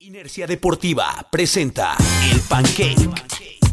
Inercia Deportiva presenta El Pancake.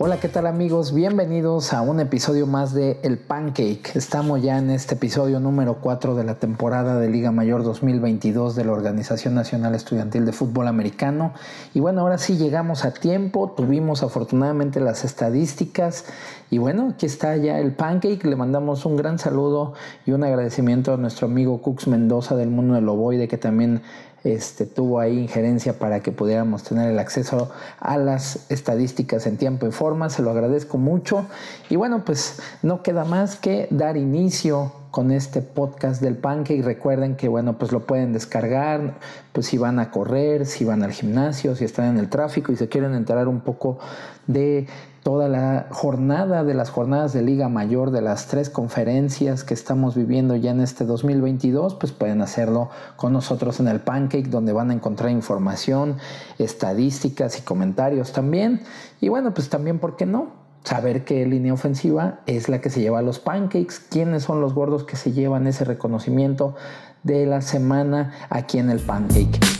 Hola, ¿qué tal amigos? Bienvenidos a un episodio más de El Pancake. Estamos ya en este episodio número 4 de la temporada de Liga Mayor 2022 de la Organización Nacional Estudiantil de Fútbol Americano. Y bueno, ahora sí llegamos a tiempo, tuvimos afortunadamente las estadísticas y bueno, aquí está ya el Pancake. Le mandamos un gran saludo y un agradecimiento a nuestro amigo Cux Mendoza del Mundo del Ovoide que también este, tuvo ahí injerencia para que pudiéramos tener el acceso a las estadísticas en tiempo y forma. Se lo agradezco mucho. Y bueno, pues no queda más que dar inicio con este podcast del Pancake. Recuerden que, bueno, pues lo pueden descargar, pues si van a correr, si van al gimnasio, si están en el tráfico y se quieren enterar un poco de toda la jornada de las jornadas de Liga Mayor, de las tres conferencias que estamos viviendo ya en este 2022, pues pueden hacerlo con nosotros en el Pancake, donde van a encontrar información, estadísticas y comentarios también. Y bueno, pues también, ¿por qué no? Saber qué línea ofensiva es la que se lleva a los pancakes, quiénes son los gordos que se llevan ese reconocimiento de la semana aquí en el pancake.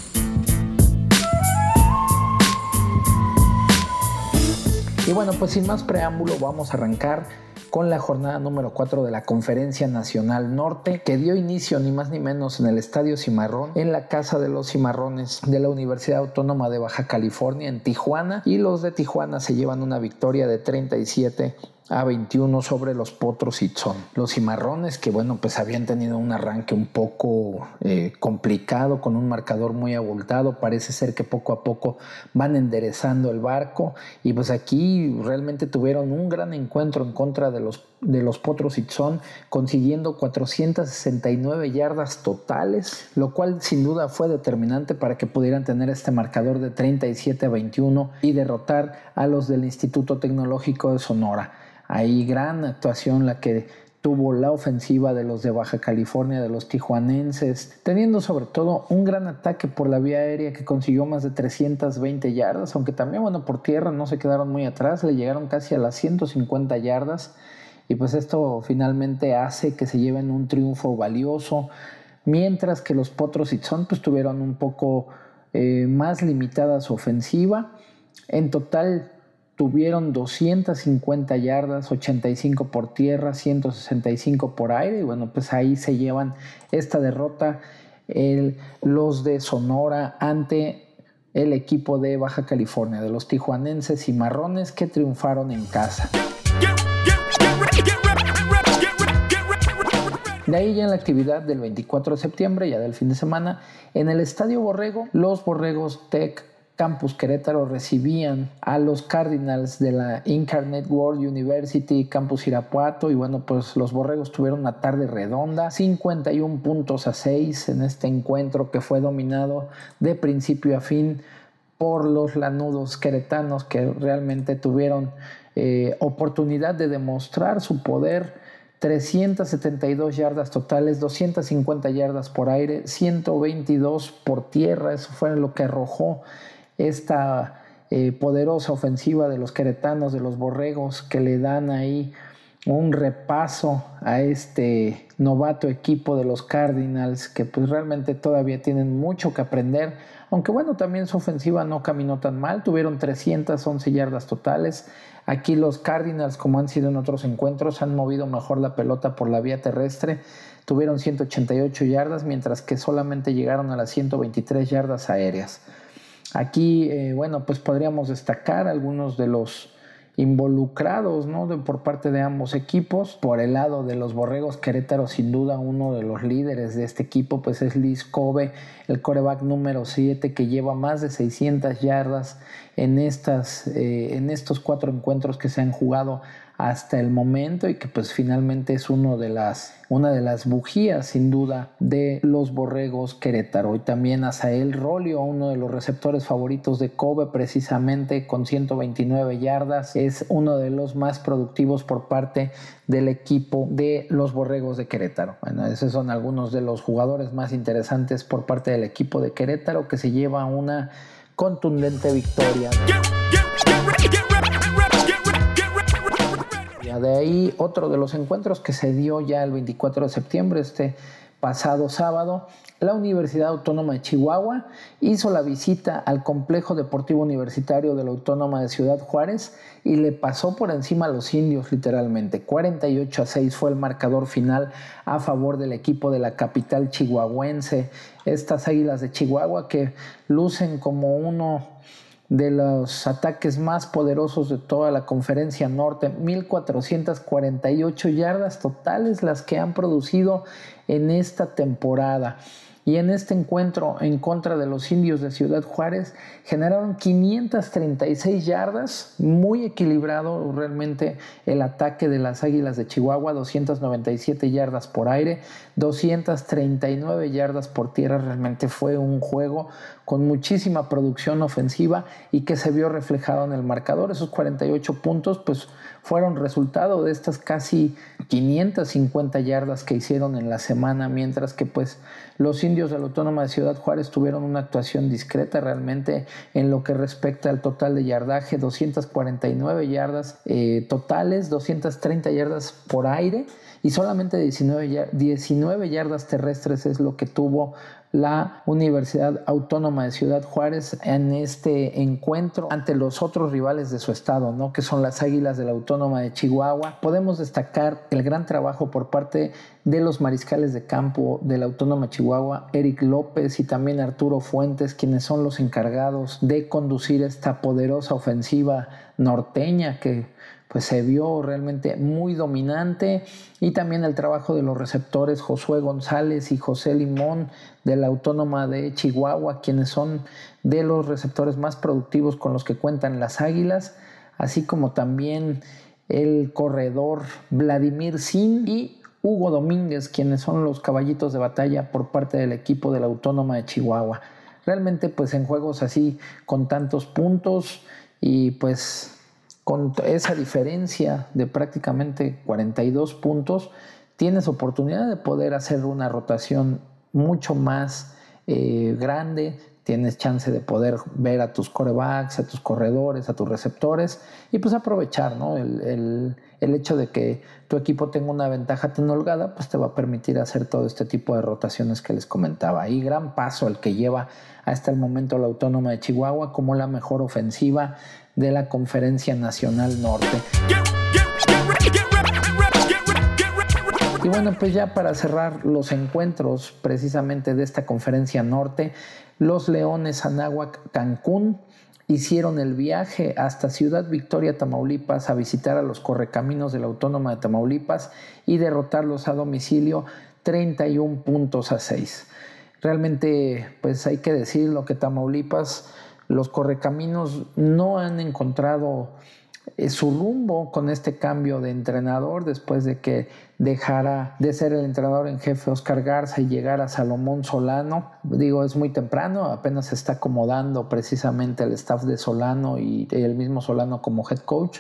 Y bueno, pues sin más preámbulo vamos a arrancar con la jornada número 4 de la Conferencia Nacional Norte, que dio inicio ni más ni menos en el Estadio Cimarrón, en la Casa de los Cimarrones de la Universidad Autónoma de Baja California en Tijuana, y los de Tijuana se llevan una victoria de 37 a 21 sobre los Potros Son. Los cimarrones que bueno pues habían tenido un arranque un poco eh, complicado con un marcador muy abultado. Parece ser que poco a poco van enderezando el barco y pues aquí realmente tuvieron un gran encuentro en contra de los, de los Potros Son consiguiendo 469 yardas totales, lo cual sin duda fue determinante para que pudieran tener este marcador de 37 a 21 y derrotar a los del Instituto Tecnológico de Sonora. Ahí gran actuación la que tuvo la ofensiva de los de Baja California, de los tijuanenses, teniendo sobre todo un gran ataque por la vía aérea que consiguió más de 320 yardas, aunque también, bueno, por tierra no se quedaron muy atrás, le llegaron casi a las 150 yardas y pues esto finalmente hace que se lleven un triunfo valioso, mientras que los Potros y Son pues tuvieron un poco eh, más limitada su ofensiva. En total tuvieron 250 yardas, 85 por tierra, 165 por aire y bueno, pues ahí se llevan esta derrota los de Sonora ante el equipo de Baja California, de los tijuanenses y marrones que triunfaron en casa. De ahí ya en la actividad del 24 de septiembre, ya del fin de semana, en el Estadio Borrego, los Borregos Tech Campus Querétaro recibían a los Cardinals de la Incarnate World University Campus Irapuato y bueno pues los Borregos tuvieron una tarde redonda 51 puntos a 6 en este encuentro que fue dominado de principio a fin por los lanudos queretanos que realmente tuvieron eh, oportunidad de demostrar su poder. 372 yardas totales, 250 yardas por aire, 122 por tierra, eso fue lo que arrojó esta eh, poderosa ofensiva de los queretanos, de los borregos, que le dan ahí un repaso a este novato equipo de los Cardinals, que pues realmente todavía tienen mucho que aprender, aunque bueno, también su ofensiva no caminó tan mal, tuvieron 311 yardas totales. Aquí los Cardinals, como han sido en otros encuentros, han movido mejor la pelota por la vía terrestre, tuvieron 188 yardas, mientras que solamente llegaron a las 123 yardas aéreas. Aquí, eh, bueno, pues podríamos destacar algunos de los involucrados ¿no? por parte de ambos equipos. Por el lado de los Borregos Querétaro, sin duda uno de los líderes de este equipo pues es Liz Kobe, el coreback número 7 que lleva más de 600 yardas en, estas, eh, en estos cuatro encuentros que se han jugado hasta el momento y que pues finalmente es uno de las, una de las bujías sin duda de los borregos Querétaro y también Asael Rolio, uno de los receptores favoritos de Kobe precisamente con 129 yardas, es uno de los más productivos por parte del equipo de los borregos de Querétaro. Bueno, esos son algunos de los jugadores más interesantes por parte del equipo de Querétaro que se lleva una contundente victoria. De ahí otro de los encuentros que se dio ya el 24 de septiembre, este pasado sábado, la Universidad Autónoma de Chihuahua hizo la visita al complejo deportivo universitario de la Autónoma de Ciudad Juárez y le pasó por encima a los indios literalmente. 48 a 6 fue el marcador final a favor del equipo de la capital chihuahuense. Estas águilas de Chihuahua que lucen como uno de los ataques más poderosos de toda la conferencia norte, 1448 yardas totales las que han producido en esta temporada y en este encuentro en contra de los indios de Ciudad Juárez generaron 536 yardas, muy equilibrado realmente el ataque de las Águilas de Chihuahua, 297 yardas por aire, 239 yardas por tierra, realmente fue un juego con muchísima producción ofensiva y que se vio reflejado en el marcador, esos 48 puntos pues fueron resultado de estas casi 550 yardas que hicieron en la semana, mientras que pues los indios de la Autónoma de Ciudad Juárez tuvieron una actuación discreta realmente en lo que respecta al total de yardaje, 249 yardas eh, totales, 230 yardas por aire y solamente 19, 19 yardas terrestres es lo que tuvo la Universidad Autónoma de Ciudad Juárez en este encuentro ante los otros rivales de su estado, ¿no? que son las Águilas de la Autónoma de Chihuahua. Podemos destacar el gran trabajo por parte de los mariscales de campo de la Autónoma Chihuahua, Eric López y también Arturo Fuentes, quienes son los encargados de conducir esta poderosa ofensiva norteña que pues se vio realmente muy dominante y también el trabajo de los receptores Josué González y José Limón de la Autónoma de Chihuahua, quienes son de los receptores más productivos con los que cuentan las Águilas, así como también el corredor Vladimir Sin y Hugo Domínguez, quienes son los caballitos de batalla por parte del equipo de la Autónoma de Chihuahua. Realmente pues en juegos así con tantos puntos y pues con esa diferencia de prácticamente 42 puntos, tienes oportunidad de poder hacer una rotación mucho más eh, grande, tienes chance de poder ver a tus corebacks, a tus corredores, a tus receptores y pues aprovechar, ¿no? El, el, hecho de que tu equipo tenga una ventaja tan holgada, pues te va a permitir hacer todo este tipo de rotaciones que les comentaba. Y gran paso el que lleva hasta el momento la Autónoma de Chihuahua como la mejor ofensiva de la Conferencia Nacional Norte. Y bueno, pues ya para cerrar los encuentros precisamente de esta Conferencia Norte, los Leones Anáhuac Cancún hicieron el viaje hasta Ciudad Victoria, Tamaulipas, a visitar a los correcaminos de la Autónoma de Tamaulipas y derrotarlos a domicilio 31 puntos a 6. Realmente, pues hay que decirlo que Tamaulipas los correcaminos no han encontrado eh, su rumbo con este cambio de entrenador después de que dejara de ser el entrenador en jefe Oscar Garza y llegara Salomón Solano. Digo, es muy temprano, apenas se está acomodando precisamente el staff de Solano y el mismo Solano como head coach,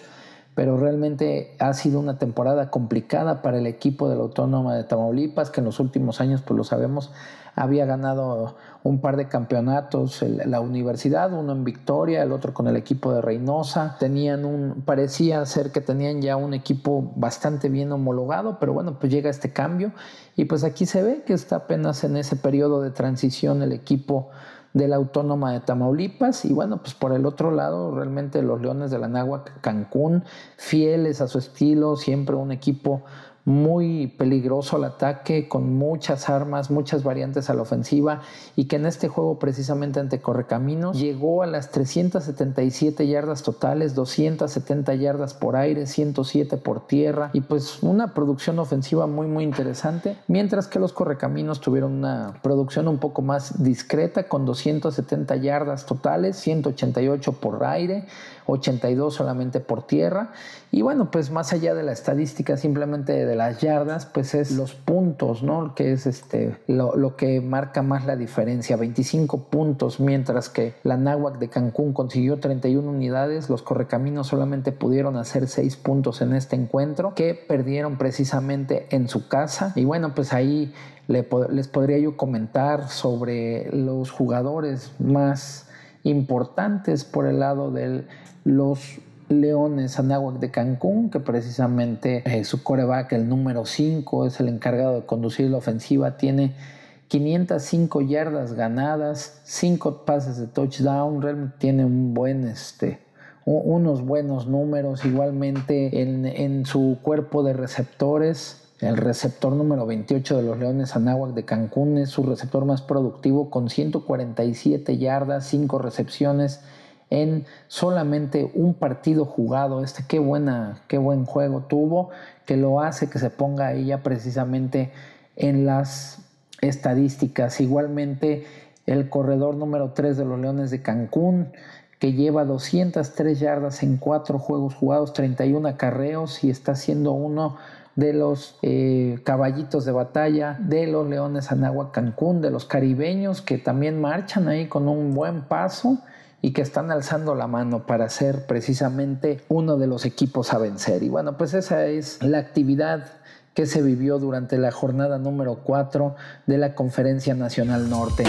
pero realmente ha sido una temporada complicada para el equipo de la Autónoma de Tamaulipas, que en los últimos años, pues lo sabemos, había ganado un par de campeonatos la universidad, uno en Victoria, el otro con el equipo de Reynosa. Tenían un, parecía ser que tenían ya un equipo bastante bien homologado, pero bueno, pues llega este cambio y pues aquí se ve que está apenas en ese periodo de transición el equipo de la Autónoma de Tamaulipas y bueno, pues por el otro lado, realmente los Leones de la Náhuac Cancún, fieles a su estilo, siempre un equipo muy peligroso al ataque, con muchas armas, muchas variantes a la ofensiva y que en este juego precisamente ante Correcaminos llegó a las 377 yardas totales, 270 yardas por aire, 107 por tierra y pues una producción ofensiva muy muy interesante, mientras que los Correcaminos tuvieron una producción un poco más discreta con 270 yardas totales, 188 por aire, 82 solamente por tierra. Y bueno, pues más allá de la estadística simplemente de las yardas, pues es los puntos, ¿no? Que es este, lo, que marca más la diferencia. 25 puntos, mientras que la Náhuac de Cancún consiguió 31 unidades, los Correcaminos solamente pudieron hacer 6 puntos en este encuentro, que perdieron precisamente en su casa. Y bueno, pues ahí les podría yo comentar sobre los jugadores más importantes por el lado de los Leones Anáhuac de Cancún, que precisamente eh, su coreback, el número 5, es el encargado de conducir la ofensiva, tiene 505 yardas ganadas, 5 pases de touchdown, realmente tiene un buen, este, unos buenos números, igualmente en, en su cuerpo de receptores, el receptor número 28 de los Leones Anáhuac de Cancún es su receptor más productivo con 147 yardas, 5 recepciones en solamente un partido jugado. Este qué buena, qué buen juego tuvo, que lo hace que se ponga ya precisamente en las estadísticas. Igualmente, el corredor número 3 de los Leones de Cancún, que lleva 203 yardas en 4 juegos jugados, 31 acarreos y está siendo uno de los eh, caballitos de batalla de los Leones Anagua Cancún, de los caribeños que también marchan ahí con un buen paso y que están alzando la mano para ser precisamente uno de los equipos a vencer. Y bueno, pues esa es la actividad que se vivió durante la jornada número 4 de la Conferencia Nacional Norte.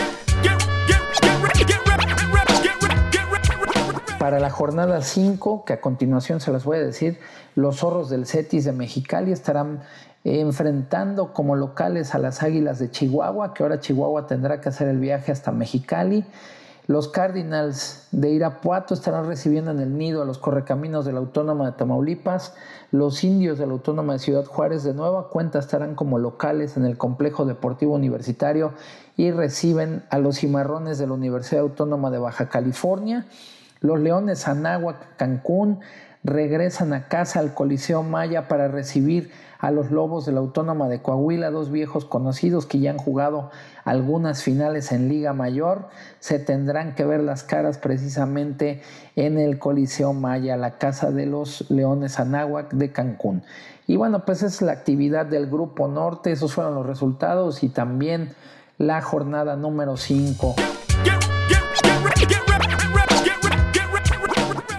Para la jornada 5, que a continuación se las voy a decir, los zorros del Cetis de Mexicali estarán enfrentando como locales a las Águilas de Chihuahua, que ahora Chihuahua tendrá que hacer el viaje hasta Mexicali. Los Cardinals de Irapuato estarán recibiendo en el nido a los correcaminos de la Autónoma de Tamaulipas. Los indios de la Autónoma de Ciudad Juárez de nueva cuenta estarán como locales en el complejo deportivo universitario y reciben a los cimarrones de la Universidad Autónoma de Baja California. Los Leones Anáhuac Cancún regresan a casa al Coliseo Maya para recibir a los Lobos de la Autónoma de Coahuila, dos viejos conocidos que ya han jugado algunas finales en Liga Mayor. Se tendrán que ver las caras precisamente en el Coliseo Maya, la casa de los Leones Anáhuac de Cancún. Y bueno, pues es la actividad del Grupo Norte, esos fueron los resultados y también la jornada número 5.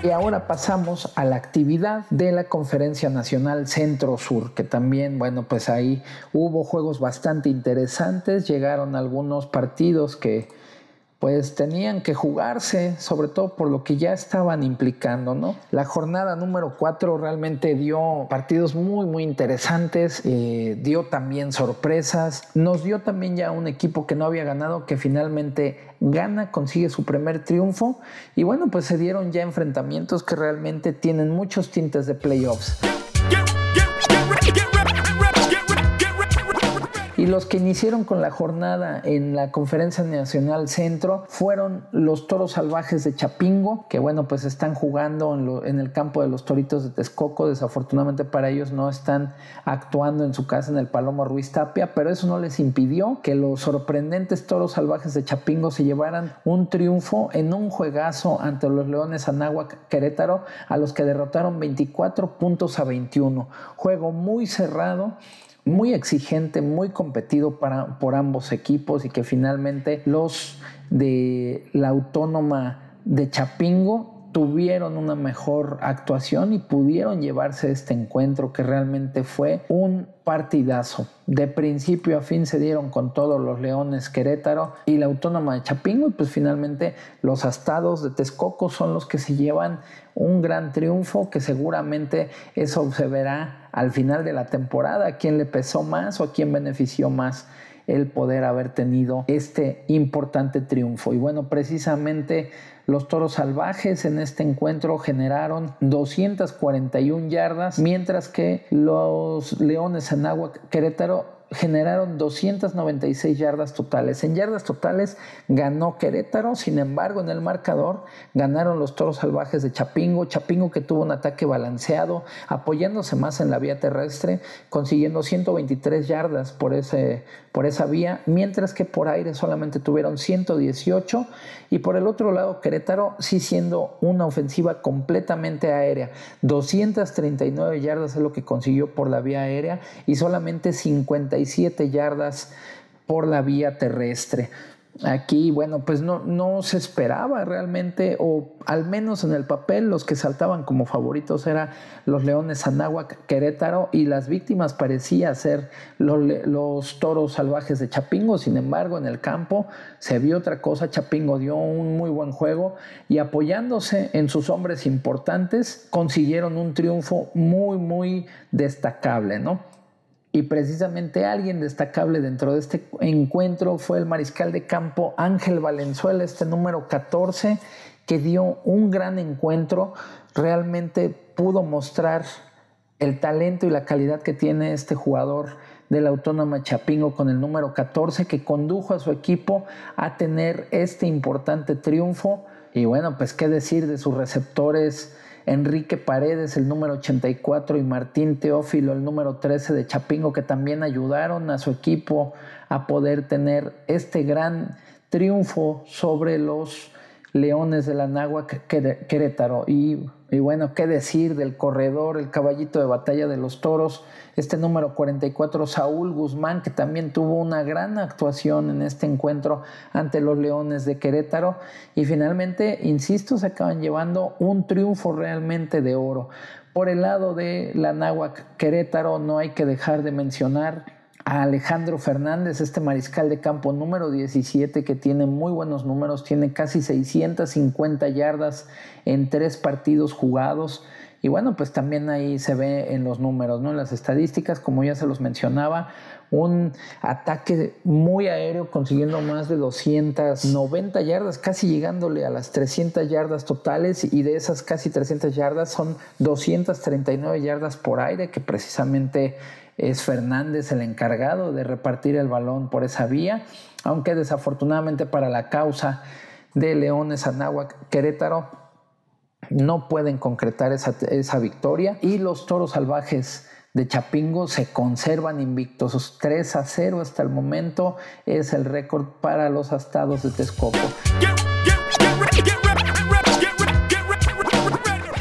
Y ahora pasamos a la actividad de la Conferencia Nacional Centro Sur, que también, bueno, pues ahí hubo juegos bastante interesantes, llegaron algunos partidos que pues tenían que jugarse, sobre todo por lo que ya estaban implicando, ¿no? La jornada número 4 realmente dio partidos muy, muy interesantes, eh, dio también sorpresas, nos dio también ya un equipo que no había ganado, que finalmente gana, consigue su primer triunfo, y bueno, pues se dieron ya enfrentamientos que realmente tienen muchos tintes de playoffs. Los que iniciaron con la jornada en la Conferencia Nacional Centro fueron los Toros Salvajes de Chapingo, que bueno, pues están jugando en, el campo de los Toritos de Texcoco. Desafortunadamente para ellos no están actuando en su casa en el Palomo Ruiz Tapia, pero eso no les impidió que los sorprendentes Toros Salvajes de Chapingo se llevaran un triunfo en un juegazo ante los Leones Anáhuac Querétaro, a los que derrotaron 24 puntos a 21. Juego muy cerrado muy exigente, muy competido para, por ambos equipos y que finalmente los de la autónoma de Chapingo tuvieron una mejor actuación y pudieron llevarse este encuentro que realmente fue un partidazo. De principio a fin se dieron con todos los Leones Querétaro y la Autónoma de Chapingo y pues finalmente los astados de Texcoco son los que se llevan un gran triunfo que seguramente eso se verá al final de la temporada, a quién le pesó más o a quién benefició más el poder haber tenido este importante triunfo. Y bueno, precisamente los toros salvajes en este encuentro generaron 241 yardas, mientras que los leones en agua Querétaro generaron 296 yardas totales. En yardas totales ganó Querétaro, sin embargo en el marcador ganaron los Toros Salvajes de Chapingo, Chapingo que tuvo un ataque balanceado, apoyándose más en la vía terrestre, consiguiendo 123 yardas por, ese, por esa vía, mientras que por aire solamente tuvieron 118 y por el otro lado Querétaro sí siendo una ofensiva completamente aérea, 239 yardas es lo que consiguió por la vía aérea y solamente 50 yardas por la vía terrestre. Aquí, bueno, pues no, no se esperaba realmente, o al menos en el papel, los que saltaban como favoritos eran los Leones Anáhuac Querétaro y las víctimas parecían ser los, los, toros salvajes de Chapingo. Sin embargo, en el campo se vio otra cosa. Chapingo dio un muy buen juego y apoyándose en sus hombres importantes, consiguieron un triunfo muy, muy destacable, ¿no? Y precisamente alguien destacable dentro de este encuentro fue el mariscal de campo Ángel Valenzuela, este número 14, que dio un gran encuentro, realmente pudo mostrar el talento y la calidad que tiene este jugador de la Autónoma Chapingo con el número 14 que condujo a su equipo a tener este importante triunfo. Y bueno, pues qué decir de sus receptores Enrique Paredes, el número 84, y Martín Teófilo, el número 13 de Chapingo, que también ayudaron a su equipo a poder tener este gran triunfo sobre los Leones de la Náhuac Querétaro. Y, y, bueno, qué decir del corredor, el caballito de batalla de los toros, este número 44, Saúl Guzmán, que también tuvo una gran actuación en este encuentro ante los Leones de Querétaro. Y finalmente, insisto, se acaban llevando un triunfo realmente de oro. Por el lado de la Náhuac Querétaro, no hay que dejar de mencionar a Alejandro Fernández, este mariscal de campo número 17 que tiene muy buenos números, tiene casi 650 yardas en tres partidos jugados. Y bueno, pues también ahí se ve en los números, ¿no? En las estadísticas, como ya se los mencionaba, un ataque muy aéreo consiguiendo más de 290 yardas, casi llegándole a las 300 yardas totales y de esas casi 300 yardas son 239 yardas por aire que precisamente es Fernández el encargado de repartir el balón por esa vía, aunque desafortunadamente para la causa de Leones Anáhuac Querétaro no pueden concretar esa, esa victoria y los toros salvajes de Chapingo se conservan invictos. 3 a 0 hasta el momento es el récord para los astados de Texcoco.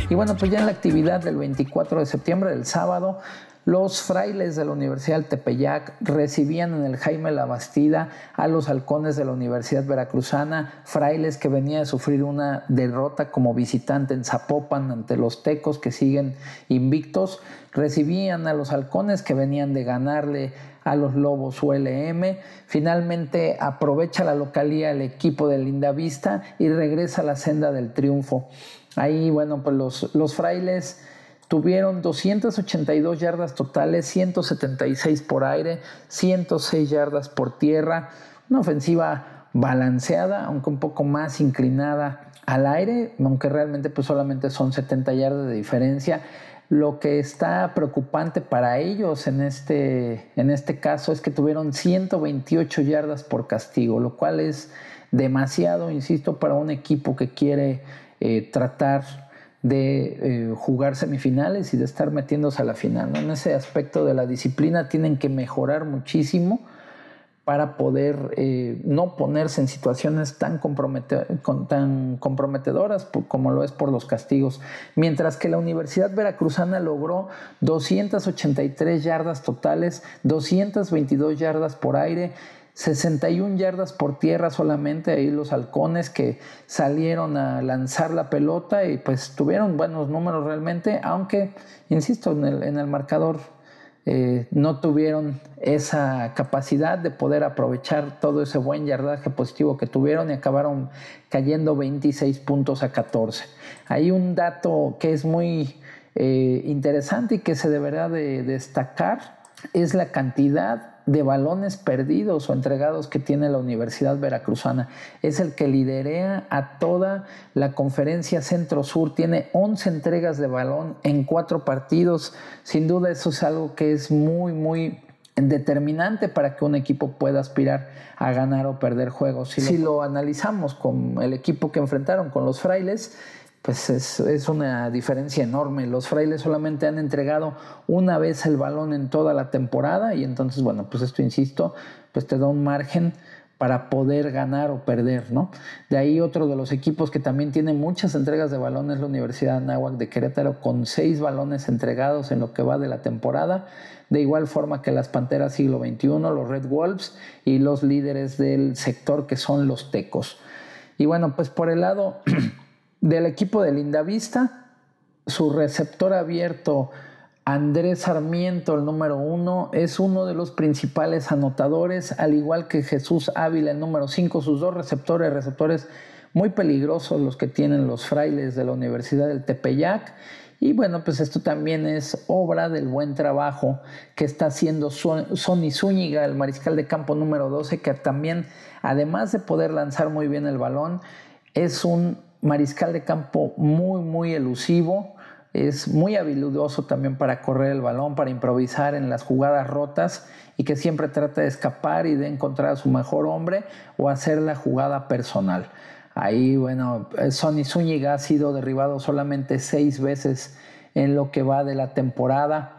Y bueno, pues ya en la actividad del 24 de septiembre, del sábado, los frailes de la Universidad del Tepeyac recibían en el Jaime La Bastida a los halcones de la Universidad Veracruzana, frailes que venían a sufrir una derrota como visitante en Zapopan ante los tecos que siguen invictos, recibían a los halcones que venían de ganarle a los Lobos ULM. Finalmente aprovecha la localía el equipo de Lindavista y regresa a la senda del triunfo. Ahí, bueno, pues los, los frailes tuvieron 282 yardas totales, 176 por aire, 106 yardas por tierra, una ofensiva balanceada, aunque un poco más inclinada al aire, aunque realmente pues solamente son 70 yardas de diferencia. Lo que está preocupante para ellos en este, en este caso es que tuvieron 128 yardas por castigo, lo cual es demasiado, insisto, para un equipo que quiere eh, tratar de eh, jugar semifinales y de estar metiéndose a la final. En ese aspecto de la disciplina tienen que mejorar muchísimo para poder eh, no ponerse en situaciones tan, tan comprometedoras como lo es por los castigos. Mientras que la Universidad Veracruzana logró 283 yardas totales, 222 yardas por aire, 61 yardas por tierra solamente ahí los halcones que salieron a lanzar la pelota y pues tuvieron buenos números realmente, aunque, insisto, en el, en el marcador eh, no tuvieron esa capacidad de poder aprovechar todo ese buen yardaje positivo que tuvieron y acabaron cayendo 26 puntos a 14. Hay un dato que es muy eh, interesante y que se deberá de destacar, es la cantidad de balones perdidos o entregados que tiene la Universidad Veracruzana. Es el que liderea a toda la conferencia Centro-Sur. Tiene 11 entregas de balón en cuatro partidos. Sin duda eso es algo que es muy, muy determinante para que un equipo pueda aspirar a ganar o perder juegos. Si, lo analizamos con el equipo que enfrentaron con los frailes, pues es, una diferencia enorme. Los frailes solamente han entregado una vez el balón en toda la temporada y entonces, bueno, pues esto, insisto, pues te da un margen para poder ganar o perder, ¿no? De ahí otro de los equipos que también tiene muchas entregas de balón es la Universidad Anáhuac de Querétaro con seis balones entregados en lo que va de la temporada, de igual forma que las Panteras siglo XXI, los Red Wolves y los líderes del sector que son los Tecos. Y bueno, pues por el lado Del equipo de Lindavista, su receptor abierto, Andrés Sarmiento, el número uno, es uno de los principales anotadores, al igual que Jesús Ávila, el número cinco, sus dos receptores, receptores muy peligrosos los que tienen los frailes de la Universidad del Tepeyac. Y bueno, pues esto también es obra del buen trabajo que está haciendo Sonny Zúñiga, el mariscal de campo número 12, que también, además de poder lanzar muy bien el balón, es un mariscal de campo muy, muy elusivo. Es muy habilidoso también para correr el balón, para improvisar en las jugadas rotas y que siempre trata de escapar y de encontrar a su mejor hombre o hacer la jugada personal. Ahí, bueno, Sonny Zúñiga ha sido derribado solamente seis veces en lo que va de la temporada.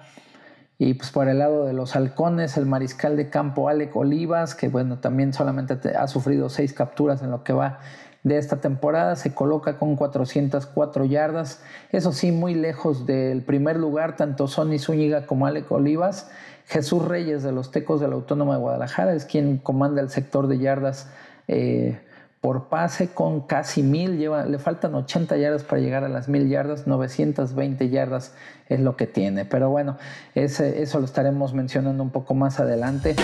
Y pues por el lado de los halcones, el mariscal de campo Alec Olivas, que bueno, también solamente ha sufrido seis capturas en lo que va de esta temporada, se coloca con 404 yardas. Eso sí, muy lejos del primer lugar, tanto Sonny Zúñiga como Alec Olivas. Jesús Reyes de los Tecos de la Autónoma de Guadalajara es quien comanda el sector de yardas eh, por pase con casi mil. Lleva, le faltan 80 yardas para llegar a las mil yardas, 920 yardas es lo que tiene. Pero bueno, eso lo estaremos mencionando un poco más adelante.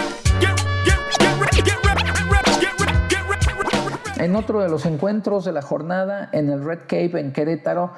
En otro de los encuentros de la jornada, en el Red Cave en Querétaro,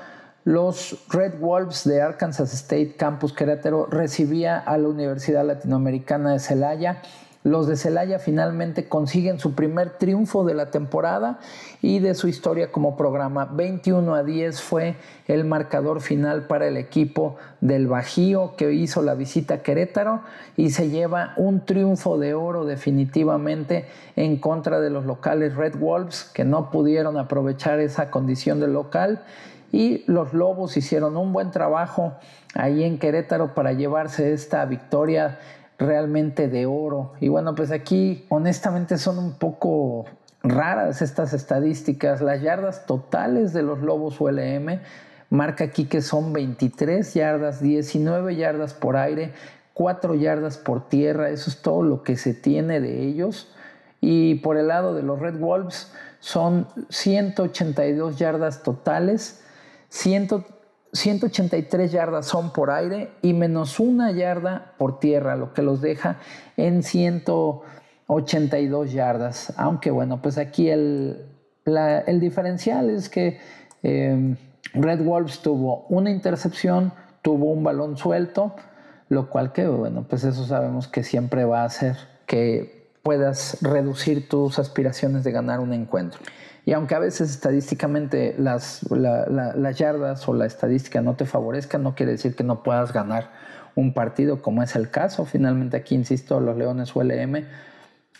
los Red Wolves de Arkansas State Campus Querétaro recibía a la Universidad Latinoamericana de Celaya. Los de Celaya finalmente consiguen su primer triunfo de la temporada y de su historia como programa. 21 a 10 fue el marcador final para el equipo del Bajío que hizo la visita a Querétaro y se lleva un triunfo de oro definitivamente en contra de los locales Red Wolves que no pudieron aprovechar esa condición de local y los Lobos hicieron un buen trabajo ahí en Querétaro para llevarse esta victoria realmente de oro. Y bueno, pues aquí honestamente son un poco raras estas estadísticas. Las yardas totales de los Lobos ULM marca aquí que son 23 yardas, 19 yardas por aire, 4 yardas por tierra. Eso es todo lo que se tiene de ellos. Y por el lado de los Red Wolves son 182 yardas totales 183 yardas son por aire y menos una yarda por tierra, lo que los deja en 182 yardas. Aunque bueno, pues aquí el, diferencial es que em, Red Wolves tuvo una intercepción, tuvo un balón suelto, lo cual que bueno, pues eso sabemos que siempre va a hacer que puedas reducir tus aspiraciones de ganar un encuentro. Y aunque a veces estadísticamente las, las yardas o la estadística no te favorezcan, no quiere decir que no puedas ganar un partido, como es el caso. Finalmente aquí, insisto, los Leones ULM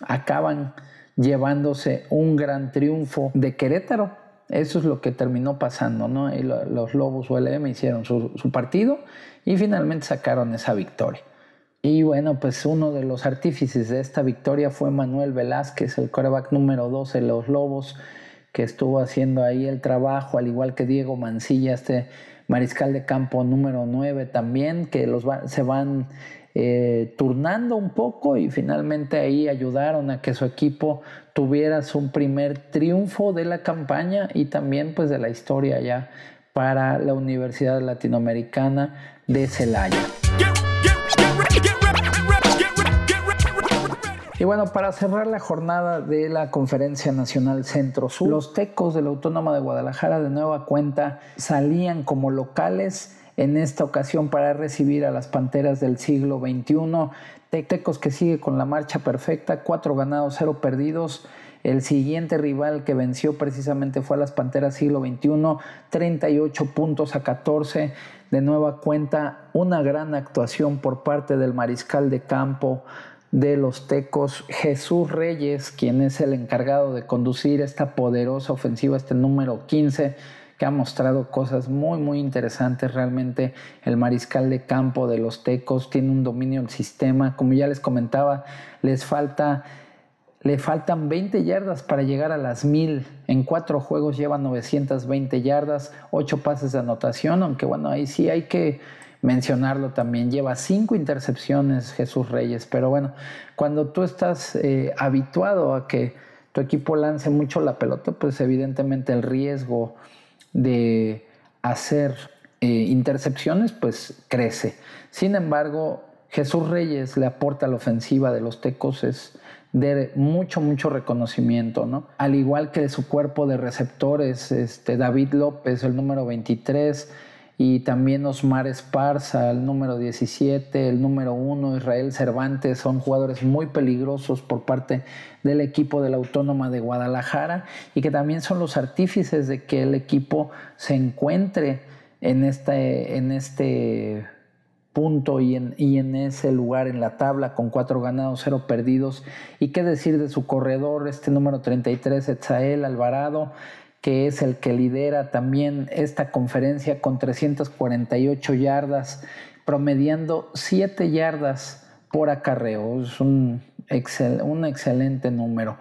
acaban llevándose un gran triunfo de Querétaro. Eso es lo que terminó pasando, ¿no? Los Lobos ULM hicieron su, su partido y finalmente sacaron esa victoria. Y bueno, pues uno de los artífices de esta victoria fue Manuel Velázquez, el coreback número 12 de los Lobos, que estuvo haciendo ahí el trabajo, al igual que Diego Mancilla, este mariscal de campo número 9 también, que los se van eh, turnando un poco y finalmente ahí ayudaron a que su equipo tuviera su primer triunfo de la campaña y también pues de la historia ya para la Universidad Latinoamericana de Celaya. Y bueno, para cerrar la jornada de la Conferencia Nacional Centro Sur, los tecos de la Autónoma de Guadalajara de nueva cuenta salían como locales en esta ocasión para recibir a las Panteras del siglo XXI. Tecos que sigue con la marcha perfecta, cuatro ganados, cero perdidos. El siguiente rival que venció precisamente fue a las Panteras siglo XXI, 38 puntos a 14. De nueva cuenta, una gran actuación por parte del mariscal de campo de los Tecos, Jesús Reyes, quien es el encargado de conducir esta poderosa ofensiva, este número 15, que ha mostrado cosas muy, muy interesantes. Realmente el mariscal de campo de los Tecos tiene un dominio del sistema. Como ya les comentaba, les falta... Le faltan 20 yardas para llegar a las 1000. En cuatro juegos lleva 920 yardas, 8 pases de anotación, aunque bueno, ahí sí hay que mencionarlo también. Lleva cinco intercepciones Jesús Reyes, pero bueno, cuando tú estás eh, habituado a que tu equipo lance mucho la pelota, pues evidentemente el riesgo de hacer eh, intercepciones pues crece. Sin embargo, Jesús Reyes le aporta a la ofensiva de los Tecos es de mucho, mucho reconocimiento, ¿no? Al igual que su cuerpo de receptores, este, David López, el número 23, y también Osmar Esparza, el número 17, el número 1, Israel Cervantes, son jugadores muy peligrosos por parte del equipo de la Autónoma de Guadalajara y que también son los artífices de que el equipo se encuentre en este, en este punto y en, y en ese lugar en la tabla con cuatro ganados, cero perdidos. Y qué decir de su corredor, este número 33, Etzael Alvarado, que es el que lidera también esta conferencia con 348 yardas, promediando 7 yardas por acarreo. Es un, un excelente número.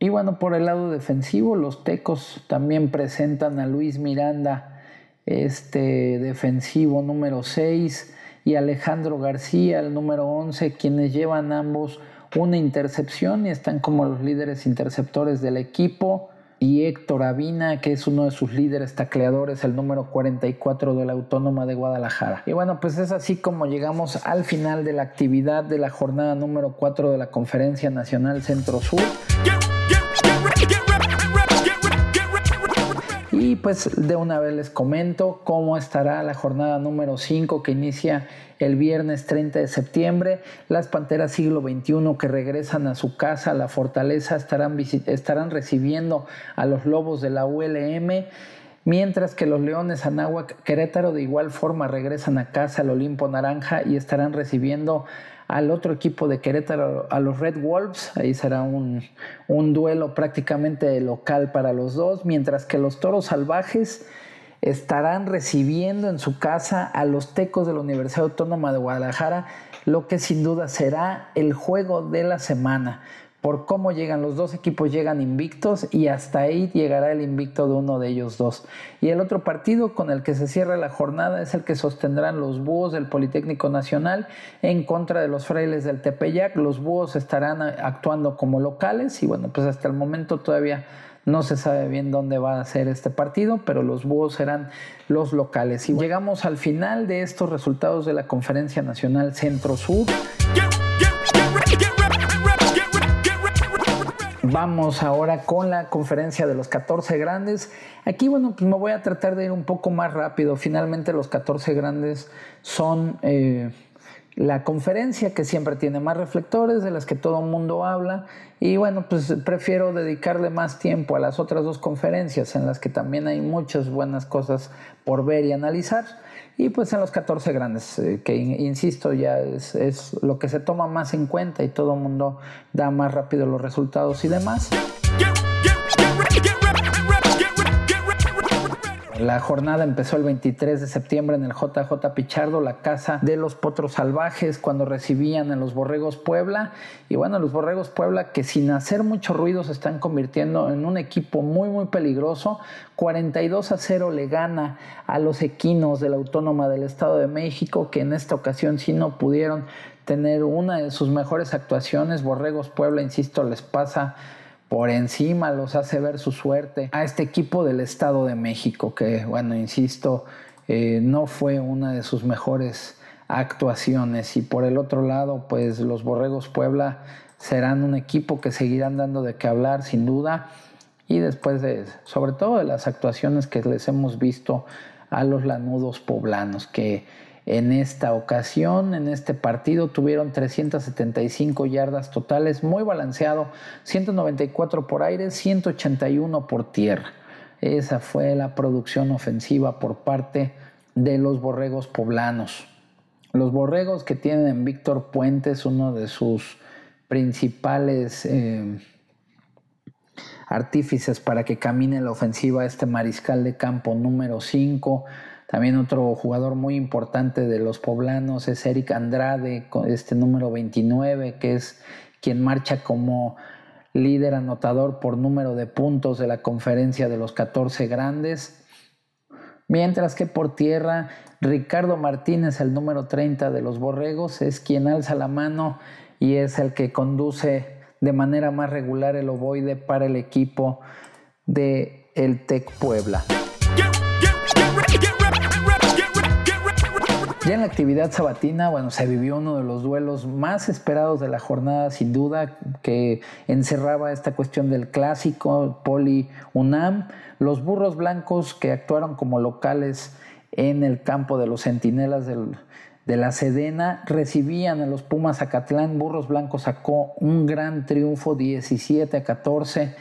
Y bueno, por el lado defensivo, los Tecos también presentan a Luis Miranda, este defensivo número 6, y Alejandro García, el número 11, quienes llevan ambos una intercepción y están como los líderes interceptores del equipo y Héctor Avina, que es uno de sus líderes tacleadores, el número 44 de la Autónoma de Guadalajara. Y bueno, pues es así como llegamos al final de la actividad de la jornada número 4 de la Conferencia Nacional Centro Sur. Y pues de una vez les comento cómo estará la jornada número 5 que inicia el viernes 30 de septiembre. Las Panteras siglo XXI que regresan a su casa, a la fortaleza, estarán, recibiendo a los Lobos de la ULM. Mientras que los Leones Anáhuac Querétaro de igual forma regresan a casa al Olimpo Naranja y estarán recibiendo al otro equipo de Querétaro, a los Red Wolves. Ahí será un, un duelo prácticamente local para los dos. Mientras que los Toros Salvajes estarán recibiendo en su casa a los tecos de la Universidad Autónoma de Guadalajara, lo que sin duda será el juego de la semana. Por cómo llegan los dos equipos, llegan invictos y hasta ahí llegará el invicto de uno de ellos dos. Y el otro partido con el que se cierra la jornada es el que sostendrán los búhos del Politécnico Nacional en contra de los frailes del Tepeyac. Los búhos estarán actuando como locales y bueno, pues hasta el momento todavía no se sabe bien dónde va a ser este partido, pero los búhos serán los locales. Y llegamos al final de estos resultados de la Conferencia Nacional Centro-Sur. Vamos ahora con la conferencia de los 14 grandes. Aquí, bueno, pues me voy a tratar de ir un poco más rápido. Finalmente los 14 grandes son... Eh, la conferencia que siempre tiene más reflectores, de las que todo el mundo habla. Y bueno, pues prefiero dedicarle más tiempo a las otras dos conferencias en las que también hay muchas buenas cosas por ver y analizar. Y pues en los 14 grandes, eh, que insisto, ya es, es, lo que se toma más en cuenta y todo el mundo da más rápido los resultados y demás. La jornada empezó el 23 de septiembre en el JJ Pichardo, la casa de los potros salvajes, cuando recibían a los Borregos Puebla. Y bueno, los Borregos Puebla que sin hacer mucho ruido se están convirtiendo en un equipo muy, muy peligroso. 42 a 0 le gana a los equinos de la Autónoma del Estado de México, que en esta ocasión sí no pudieron tener una de sus mejores actuaciones. Borregos Puebla, insisto, les pasa por encima los hace ver su suerte a este equipo del Estado de México, que, bueno, insisto, eh, no fue una de sus mejores actuaciones. Y por el otro lado, pues los Borregos Puebla serán un equipo que seguirán dando de qué hablar, sin duda. Y después de, sobre todo de las actuaciones que les hemos visto a los lanudos poblanos, que en esta ocasión, en este partido, tuvieron 375 yardas totales, muy balanceado, 194 por aire, 181 por tierra. Esa fue la producción ofensiva por parte de los borregos poblanos. Los borregos que tienen Víctor Puentes, uno de sus principales eh, artífices para que camine la ofensiva, este mariscal de campo número 5, también otro jugador muy importante de los poblanos es Eric Andrade, este número 29, que es quien marcha como líder anotador por número de puntos de la conferencia de los 14 grandes. Mientras que por tierra, Ricardo Martínez, el número 30 de los Borregos, es quien alza la mano y es el que conduce de manera más regular el ovoide para el equipo de el Tec Puebla. Ya en la actividad sabatina, bueno, se vivió uno de los duelos más esperados de la jornada, sin duda, que encerraba esta cuestión del clásico Poli UNAM. Los burros blancos que actuaron como locales en el campo de los Centinelas de la Sedena. Recibían a los Pumas Acatlán. Burros Blancos sacó un gran triunfo 17 a 14.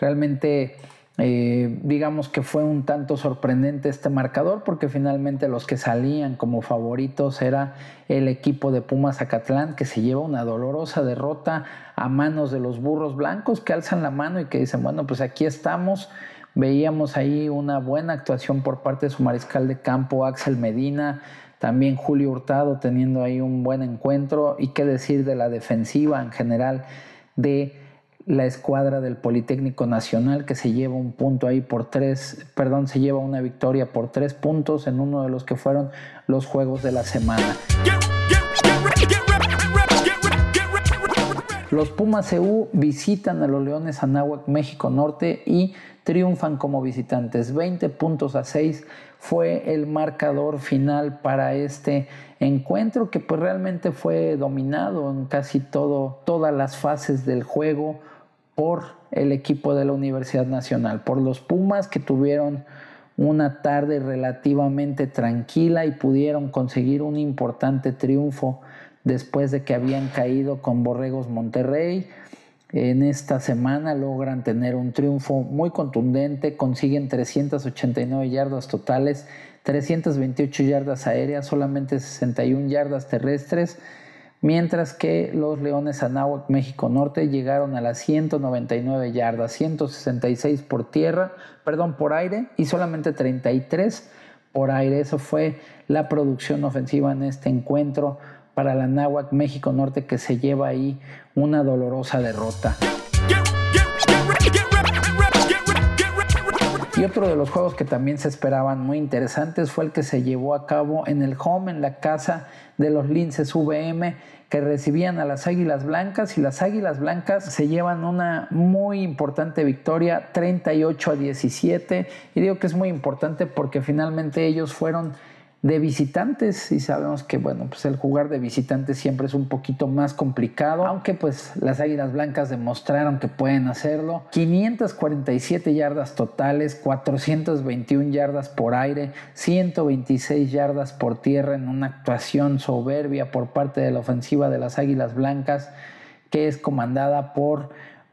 Realmente eh, digamos que fue un tanto sorprendente este marcador porque finalmente los que salían como favoritos era el equipo de Pumas Acatlán que se lleva una dolorosa derrota a manos de los burros blancos que alzan la mano y que dicen, bueno, pues aquí estamos. Veíamos ahí una buena actuación por parte de su mariscal de campo, Axel Medina, también Julio Hurtado teniendo ahí un buen encuentro y qué decir de la defensiva en general de la escuadra del Politécnico Nacional que se lleva un punto ahí por tres, perdón, se lleva una victoria por tres puntos en uno de los que fueron los juegos de la semana. Los Pumas EU visitan a los Leones Anáhuac México Norte y triunfan como visitantes. 20 puntos a 6 fue el marcador final para este encuentro que pues realmente fue dominado en casi todo, todas las fases del juego por el equipo de la Universidad Nacional, por los Pumas que tuvieron una tarde relativamente tranquila y pudieron conseguir un importante triunfo después de que habían caído con Borregos Monterrey. En esta semana logran tener un triunfo muy contundente, consiguen 389 yardas totales, 328 yardas aéreas, solamente 61 yardas terrestres mientras que los Leones Anáhuac México Norte llegaron a las 199 yardas, 166 por tierra, perdón, por aire y solamente 33 por aire. Eso fue la producción ofensiva en este encuentro para la Anáhuac México Norte que se lleva ahí una dolorosa derrota. Y otro de los juegos que también se esperaban muy interesantes fue el que se llevó a cabo en el home, en la casa de los Linces VM, que recibían a las Águilas Blancas y las Águilas Blancas se llevan una muy importante victoria, 38 a 17. Y digo que es muy importante porque finalmente ellos fueron de visitantes y sabemos que bueno pues el jugar de visitantes siempre es un poquito más complicado aunque pues las Águilas Blancas demostraron que pueden hacerlo. 547 yardas totales 421 yardas por aire 126 yardas por tierra en una actuación soberbia por parte de la ofensiva de las Águilas Blancas que es comandada por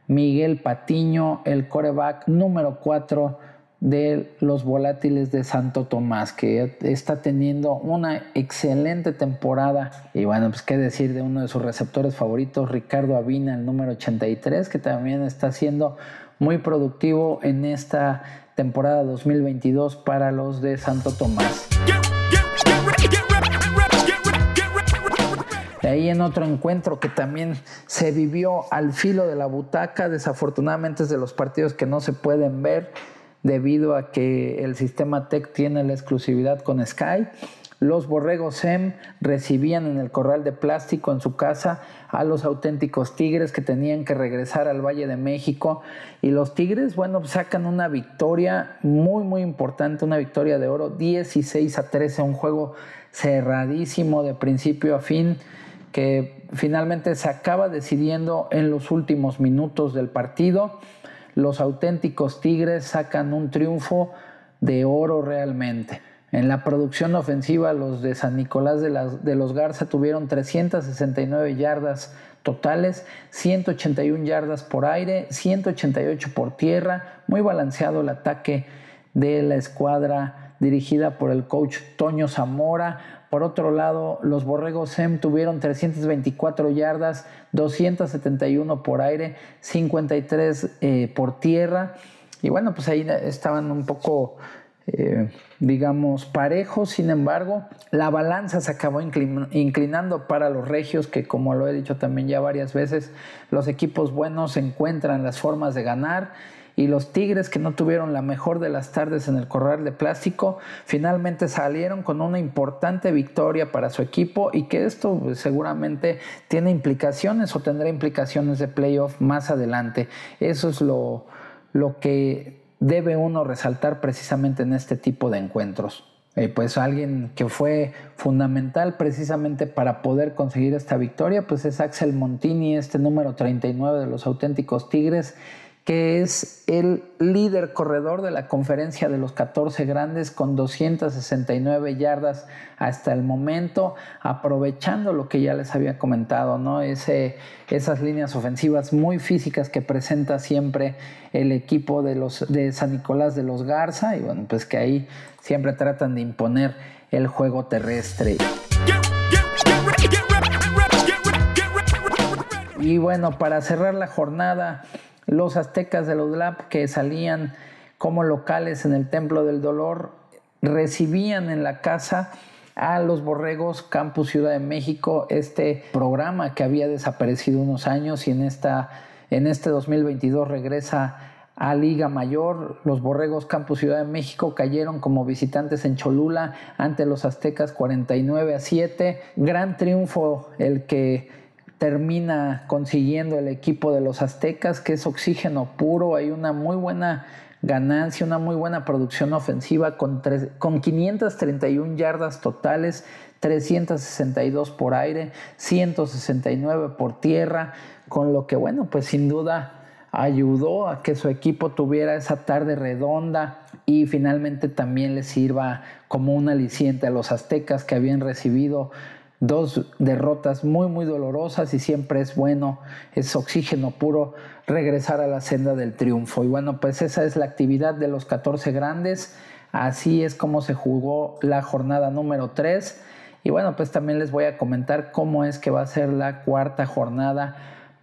Miguel Patiño el coreback número 4 de los volátiles de Santo Tomás, que está teniendo una excelente temporada. Y bueno, pues qué decir de uno de sus receptores favoritos, Ricardo Avina, el número 83, que también está siendo muy productivo en esta temporada 2022 para los de Santo Tomás. De ahí en otro encuentro que también se vivió al filo de la butaca, desafortunadamente es de los partidos que no se pueden ver debido a que el sistema TEC tiene la exclusividad con Sky. Los borregos SEM recibían en el corral de plástico en su casa a los auténticos tigres que tenían que regresar al Valle de México. Y los tigres, bueno, sacan una victoria muy, muy importante, una victoria de oro, 16 a 13, un juego cerradísimo de principio a fin que finalmente se acaba decidiendo en los últimos minutos del partido los auténticos Tigres sacan un triunfo de oro realmente. En la producción ofensiva, los de San Nicolás de, los Garza tuvieron 369 yardas totales, 181 yardas por aire, 188 por tierra. Muy balanceado el ataque de la escuadra dirigida por el coach Toño Zamora. Por otro lado, los Borregos SEM tuvieron 324 yardas, 271 por aire, 53 eh, por tierra. Y bueno, pues ahí estaban un poco, eh, digamos, parejos. Sin embargo, la balanza se acabó inclinando para los regios, que como lo he dicho también ya varias veces, los equipos buenos encuentran las formas de ganar y los Tigres que no tuvieron la mejor de las tardes en el corral de plástico finalmente salieron con una importante victoria para su equipo y que esto pues, seguramente tiene implicaciones o tendrá implicaciones de playoff más adelante. Eso es lo, lo que debe uno resaltar precisamente en este tipo de encuentros. Eh, pues alguien que fue fundamental precisamente para poder conseguir esta victoria, pues es Axel Montini, este número 39 de los auténticos Tigres, que es el líder corredor de la conferencia de los 14 grandes con 269 yardas hasta el momento, aprovechando lo que ya les había comentado, ¿no? Ese, esas líneas ofensivas muy físicas que presenta siempre el equipo de, los, de San Nicolás de los Garza, y bueno, pues que ahí siempre tratan de imponer el juego terrestre. Y bueno, para cerrar la jornada, los aztecas de los LAP que salían como locales en el Templo del Dolor recibían en la casa a los Borregos Campus Ciudad de México, este programa que había desaparecido unos años y en, esta, en este 2022 regresa a Liga Mayor. Los Borregos Campus Ciudad de México cayeron como visitantes en Cholula ante los Aztecas 49 a 7. Gran triunfo el que termina consiguiendo el equipo de los aztecas, que es oxígeno puro, hay una muy buena ganancia, una muy buena producción ofensiva con, con 531 yardas totales, 362 por aire, 169 por tierra, con lo que bueno, pues sin duda ayudó a que su equipo tuviera esa tarde redonda y finalmente también le sirva como un aliciente a los aztecas que habían recibido dos derrotas muy muy dolorosas y siempre es bueno, es oxígeno puro regresar a la senda del triunfo. Y bueno, pues esa es la actividad de los 14 grandes, así es como se jugó la jornada número 3 y bueno, pues también les voy a comentar cómo es que va a ser la cuarta jornada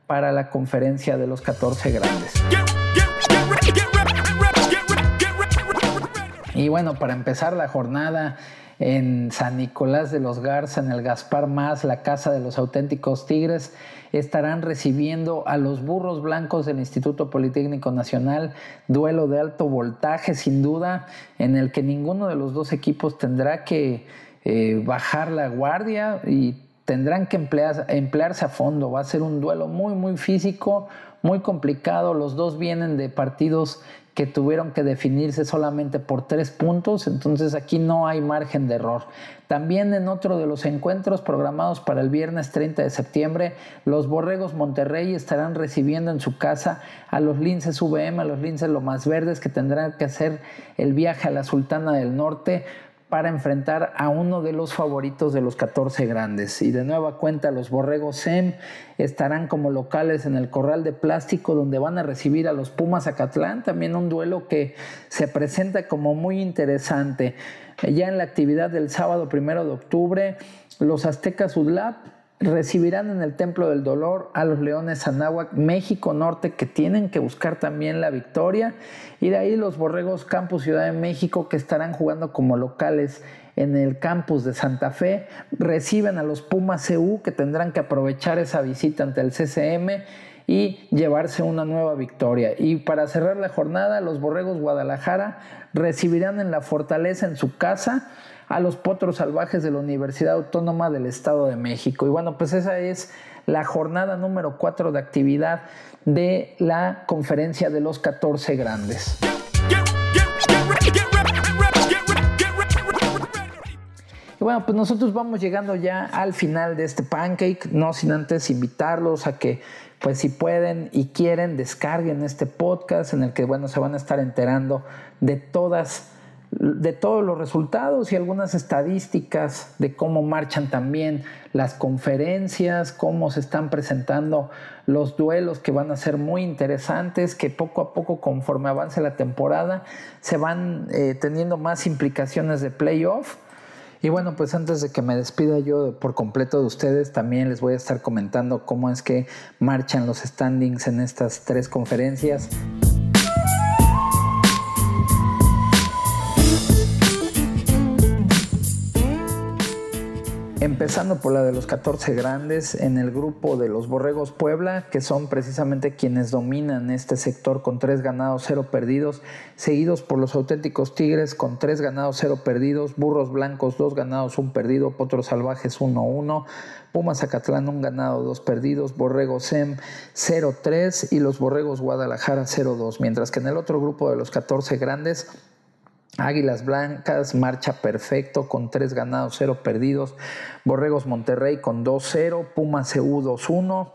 para la conferencia de los 14 grandes. Y bueno, para empezar la jornada en San Nicolás de los Garza, en el Gaspar Más, la casa de los auténticos tigres, estarán recibiendo a los burros blancos del Instituto Politécnico Nacional, duelo de alto voltaje sin duda, en el que ninguno de los dos equipos tendrá que eh, bajar la guardia y tendrán que emplearse a fondo. Va a ser un duelo muy, muy físico, muy complicado. Los dos vienen de partidos que tuvieron que definirse solamente por tres puntos, entonces aquí no hay margen de error. También en otro de los encuentros programados para el viernes 30 de septiembre, los Borregos Monterrey estarán recibiendo en su casa a los Linces VM, a los Linces Lomas Verdes, que tendrán que hacer el viaje a la Sultana del Norte para enfrentar a uno de los favoritos de los 14 grandes. Y de nueva cuenta los Borregos SEM estarán como locales en el Corral de Plástico donde van a recibir a los Pumas Acatlán, también un duelo que se presenta como muy interesante. Ya en la actividad del sábado primero de octubre, los Aztecas UDLAP recibirán en el Templo del Dolor a los Leones Anáhuac, México Norte, que tienen que buscar también la victoria. Y de ahí los Borregos Campus Ciudad de México, que estarán jugando como locales en el campus de Santa Fe. Reciben a los Pumas CU, que tendrán que aprovechar esa visita ante el CCM y llevarse una nueva victoria. Y para cerrar la jornada, los Borregos Guadalajara recibirán en la Fortaleza en su casa a los potros salvajes de la Universidad Autónoma del Estado de México. Y bueno, pues esa es la jornada número 4 de actividad de la conferencia de los 14 grandes. Y bueno, pues nosotros vamos llegando ya al final de este pancake, no sin antes invitarlos a que, pues si pueden y quieren, descarguen este podcast en el que, bueno, se van a estar enterando de todas de todos los resultados y algunas estadísticas de cómo marchan también las conferencias, cómo se están presentando los duelos que van a ser muy interesantes, que poco a poco conforme avance la temporada se van eh, teniendo más implicaciones de playoff. Y bueno, pues antes de que me despida yo por completo de ustedes, también les voy a estar comentando cómo es que marchan los standings en estas tres conferencias. Empezando por la de los 14 grandes, en el grupo de los Borregos Puebla, que son precisamente quienes dominan este sector con 3 ganados, 0 perdidos, seguidos por los auténticos Tigres con 3 ganados, 0 perdidos, Burros Blancos 2 ganados, 1 perdido, Potros Salvajes 1-1, Pumas Acatlán 1 ganado, 2 perdidos, Borregos Sem 0-3 y los Borregos Guadalajara 0-2, mientras que en el otro grupo de los 14 grandes Águilas Blancas marcha perfecto con 3 ganados, 0 perdidos. Borregos Monterrey con 2-0. Pumas CU 2-1.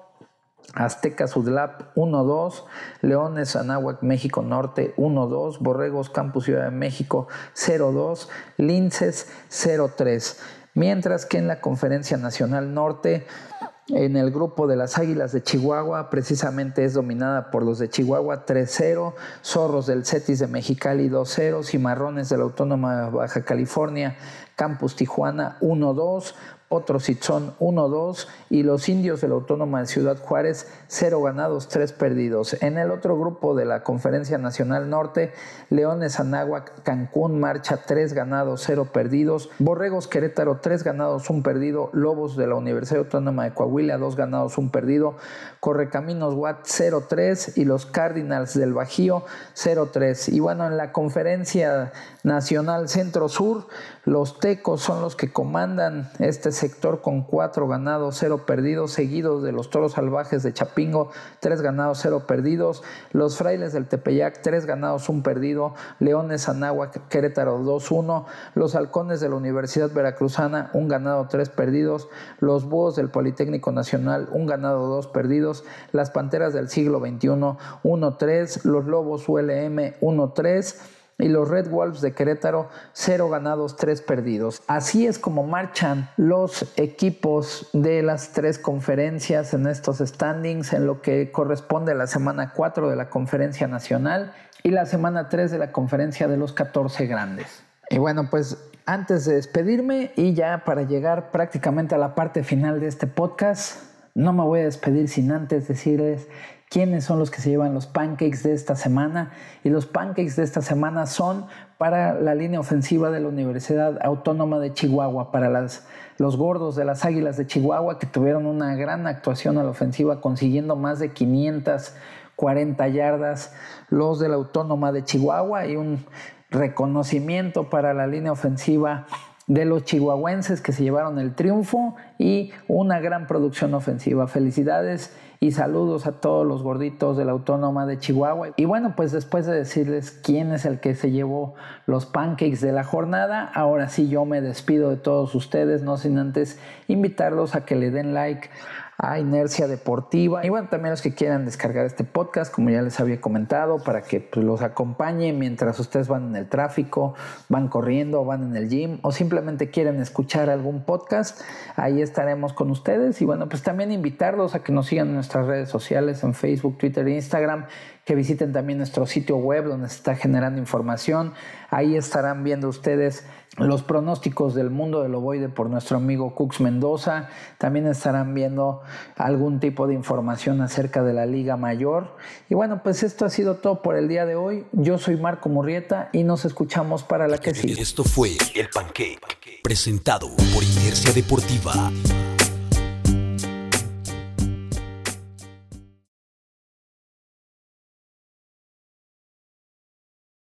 Azteca Sudlap 1-2, Leones Anáhuac México Norte 1-2, Borregos Campus Ciudad de México 0-2, Linces 0-3. Mientras que en la Conferencia Nacional Norte en el grupo de las Águilas de Chihuahua, precisamente es dominada por los de Chihuahua 3-0, Zorros del Cetis de Mexicali 2-0, Cimarrones de la Autónoma Baja California, Campus Tijuana 1-2, otros son 1-2 y los indios de la Autónoma de Ciudad Juárez 0 ganados, 3 perdidos. En el otro grupo de la Conferencia Nacional Norte, Leones Anáhuac, Cancún marcha 3 ganados, 0 perdidos. Borregos Querétaro 3 ganados, 1 perdido. Lobos de la Universidad Autónoma de Coahuila 2 ganados, 1 perdido. Correcaminos Watt 0-3 y los Cardinals del Bajío 0-3. Y bueno, en la Conferencia Nacional Centro Sur, los Tecos son los que comandan este sector con cuatro ganados, cero perdidos, seguidos de los Toros Salvajes de Chapingo, tres ganados, cero perdidos, los Frailes del Tepeyac, tres ganados, un perdido, Leones Anáhuac, Querétaro 2-1, los Halcones de la Universidad Veracruzana, un ganado, tres perdidos, los Búhos del Politécnico Nacional, un ganado, dos perdidos, las Panteras del siglo XXI, 1-3, los Lobos ULM, 1-3, y los Red Wolves de Querétaro, cero ganados, tres perdidos. Así es como marchan los equipos de las tres conferencias en estos standings, en lo que corresponde a la semana 4 de la Conferencia Nacional y la semana 3 de la Conferencia de los 14 Grandes. Y bueno, pues antes de despedirme y ya para llegar prácticamente a la parte final de este podcast, no me voy a despedir sin antes decirles quiénes son los que se llevan los pancakes de esta semana. Y los pancakes de esta semana son para la línea ofensiva de la Universidad Autónoma de Chihuahua, para los gordos de las Águilas de Chihuahua que tuvieron una gran actuación a la ofensiva consiguiendo más de 540 yardas, los de la Autónoma de Chihuahua y un reconocimiento para la línea ofensiva de los chihuahuenses que se llevaron el triunfo y una gran producción ofensiva. Felicidades y saludos a todos los gorditos de la Autónoma de Chihuahua. Y bueno, pues después de decirles quién es el que se llevó los pancakes de la jornada, ahora sí yo me despido de todos ustedes, no sin antes invitarlos a que le den like a Inercia Deportiva. Y bueno, también los que quieran descargar este podcast, como ya les había comentado, para que pues, los acompañe mientras ustedes van en el tráfico, van corriendo, van en el gym o simplemente quieren escuchar algún podcast, ahí estaremos con ustedes. Y bueno, pues también invitarlos a que nos sigan en nuestras redes sociales, en Facebook, Twitter e Instagram que visiten también nuestro sitio web donde se está generando información. Ahí estarán viendo ustedes los pronósticos del mundo del ovoide por nuestro amigo Cux Mendoza. También estarán viendo algún tipo de información acerca de la Liga Mayor. Y bueno, pues esto ha sido todo por el día de hoy. Yo soy Marco Murrieta y nos escuchamos para la que sigue. Esto fue El Panque, presentado por Inercia Deportiva